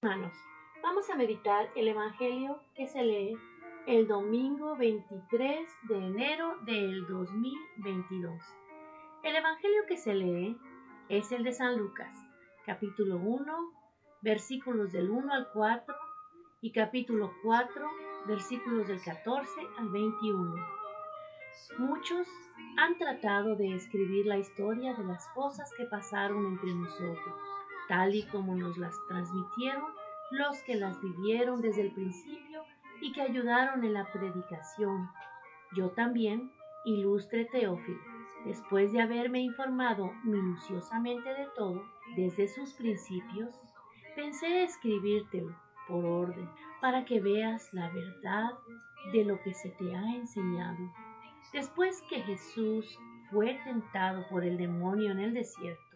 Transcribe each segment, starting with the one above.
Hermanos, vamos a meditar el Evangelio que se lee el domingo 23 de enero del 2022. El Evangelio que se lee es el de San Lucas, capítulo 1, versículos del 1 al 4 y capítulo 4, versículos del 14 al 21. Muchos han tratado de escribir la historia de las cosas que pasaron entre nosotros tal y como nos las transmitieron los que las vivieron desde el principio y que ayudaron en la predicación. Yo también, ilustre Teófilo, después de haberme informado minuciosamente de todo, desde sus principios, pensé escribírtelo por orden, para que veas la verdad de lo que se te ha enseñado. Después que Jesús fue tentado por el demonio en el desierto,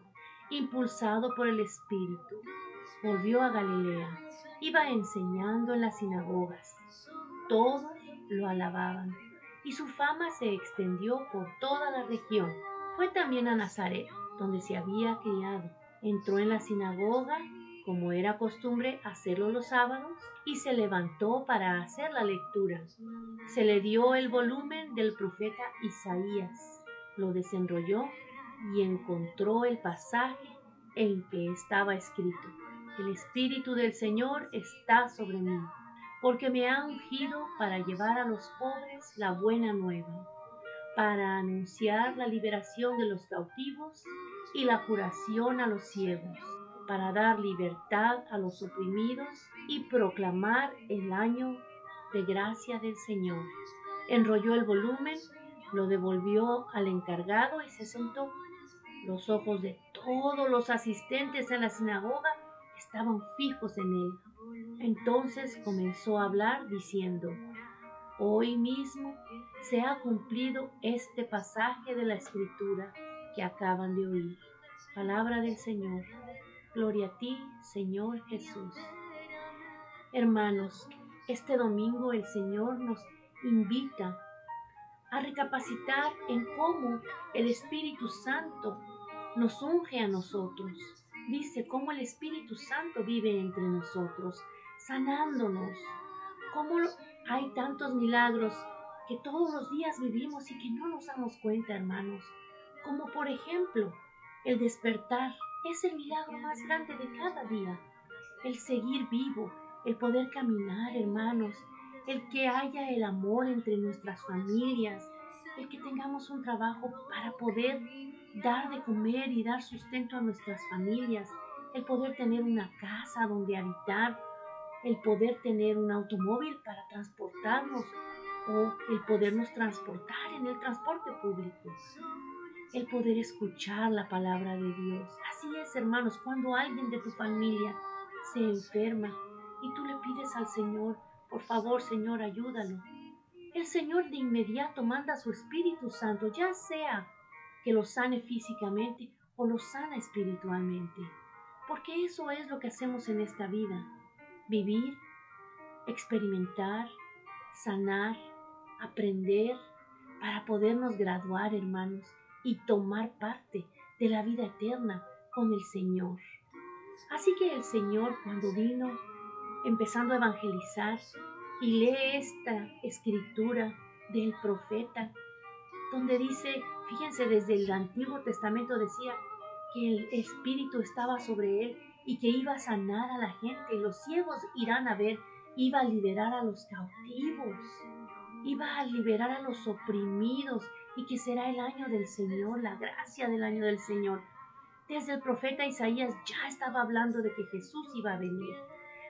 impulsado por el Espíritu, volvió a Galilea. Iba enseñando en las sinagogas. Todos lo alababan y su fama se extendió por toda la región. Fue también a Nazaret, donde se había criado. Entró en la sinagoga, como era costumbre hacerlo los sábados, y se levantó para hacer la lectura. Se le dio el volumen del profeta Isaías. Lo desenrolló y encontró el pasaje en que estaba escrito, el Espíritu del Señor está sobre mí, porque me ha ungido para llevar a los pobres la buena nueva, para anunciar la liberación de los cautivos y la curación a los ciegos, para dar libertad a los oprimidos y proclamar el año de gracia del Señor. Enrolló el volumen, lo devolvió al encargado y se sentó. Los ojos de todos los asistentes a la sinagoga estaban fijos en él. Entonces comenzó a hablar diciendo, Hoy mismo se ha cumplido este pasaje de la escritura que acaban de oír. Palabra del Señor. Gloria a ti, Señor Jesús. Hermanos, este domingo el Señor nos invita a recapacitar en cómo el Espíritu Santo nos unge a nosotros. Dice cómo el Espíritu Santo vive entre nosotros, sanándonos. Cómo hay tantos milagros que todos los días vivimos y que no nos damos cuenta, hermanos. Como por ejemplo, el despertar es el milagro más grande de cada día. El seguir vivo, el poder caminar, hermanos, el que haya el amor entre nuestras familias, el que tengamos un trabajo para poder dar de comer y dar sustento a nuestras familias, el poder tener una casa donde habitar, el poder tener un automóvil para transportarnos o el podernos transportar en el transporte público, el poder escuchar la palabra de Dios. Así es, hermanos, cuando alguien de tu familia se enferma y tú le pides al Señor, por favor, Señor, ayúdalo. El Señor de inmediato manda a su Espíritu Santo, ya sea que lo sane físicamente o lo sana espiritualmente. Porque eso es lo que hacemos en esta vida. Vivir, experimentar, sanar, aprender para podernos graduar, hermanos, y tomar parte de la vida eterna con el Señor. Así que el Señor cuando vino empezando a evangelizar y lee esta escritura del profeta, donde dice, Fíjense, desde el Antiguo Testamento decía que el Espíritu estaba sobre él y que iba a sanar a la gente. Los ciegos irán a ver, iba a liberar a los cautivos, iba a liberar a los oprimidos y que será el año del Señor, la gracia del año del Señor. Desde el profeta Isaías ya estaba hablando de que Jesús iba a venir.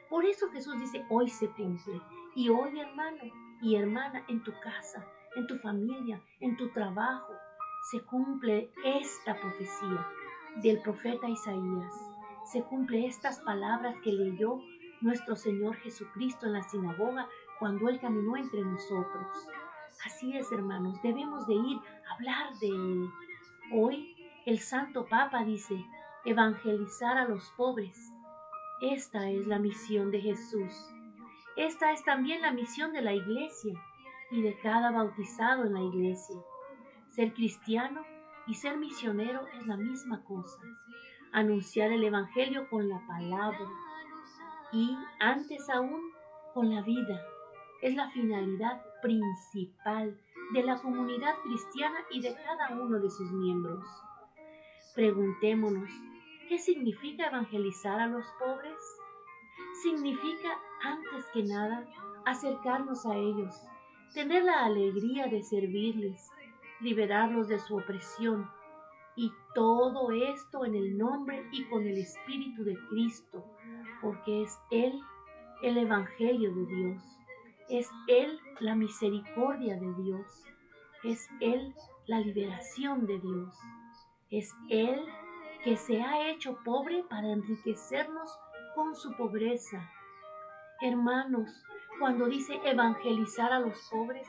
Por eso Jesús dice, hoy se cumple. Y hoy, hermano y hermana, en tu casa, en tu familia, en tu trabajo, se cumple esta profecía del profeta Isaías. Se cumple estas palabras que leyó nuestro Señor Jesucristo en la sinagoga cuando Él caminó entre nosotros. Así es, hermanos, debemos de ir a hablar de Él. Hoy el Santo Papa dice, evangelizar a los pobres. Esta es la misión de Jesús. Esta es también la misión de la iglesia y de cada bautizado en la iglesia. Ser cristiano y ser misionero es la misma cosa. Anunciar el Evangelio con la palabra, y antes aún con la vida. Es la finalidad principal de la comunidad cristiana y de cada uno de sus miembros. Preguntémonos, ¿qué significa evangelizar a los pobres? Significa, antes que nada, acercarnos a ellos, tener la alegría de servirles, liberarlos de su opresión, y todo esto en el nombre y con el Espíritu de Cristo, porque es Él el Evangelio de Dios, es Él la misericordia de Dios, es Él la liberación de Dios, es Él que se ha hecho pobre para enriquecernos con su pobreza. Hermanos, cuando dice evangelizar a los pobres,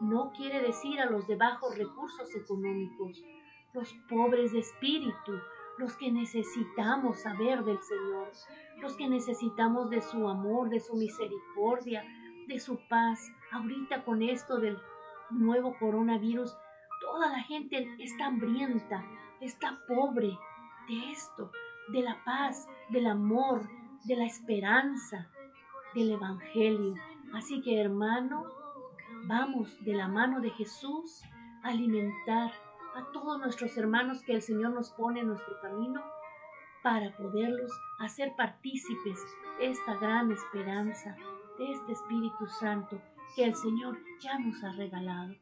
no quiere decir a los de bajos recursos económicos, los pobres de espíritu, los que necesitamos saber del Señor, los que necesitamos de su amor, de su misericordia, de su paz. Ahorita con esto del nuevo coronavirus, toda la gente está hambrienta, está pobre de esto, de la paz, del amor, de la esperanza, del Evangelio. Así que hermano, vamos de la mano de Jesús a alimentar a todos nuestros hermanos que el Señor nos pone en nuestro camino para poderlos hacer partícipes de esta gran esperanza, de este Espíritu Santo que el Señor ya nos ha regalado.